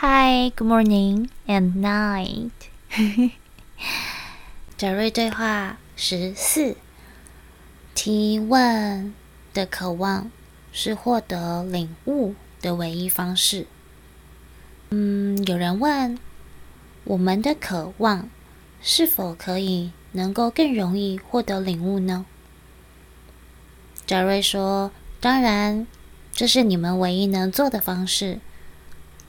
Hi, good morning and night。贾瑞对话十四：提问的渴望是获得领悟的唯一方式。嗯，有人问：我们的渴望是否可以能够更容易获得领悟呢？贾瑞说：当然，这是你们唯一能做的方式。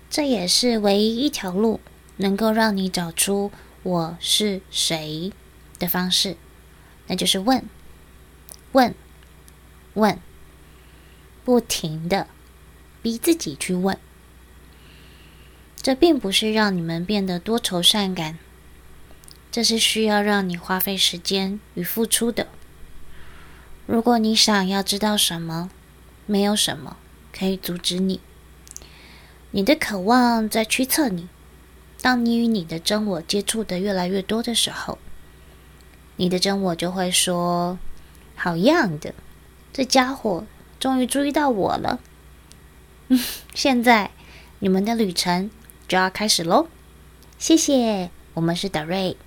这也是唯一一条路，能够让你找出我是谁的方式，那就是问，问，问，不停的逼自己去问。这并不是让你们变得多愁善感，这是需要让你花费时间与付出的。如果你想要知道什么，没有什么可以阻止你。你的渴望在驱策你。当你与你的真我接触的越来越多的时候，你的真我就会说：“好样的，这家伙终于注意到我了。”嗯，现在你们的旅程就要开始喽。谢谢，我们是德瑞。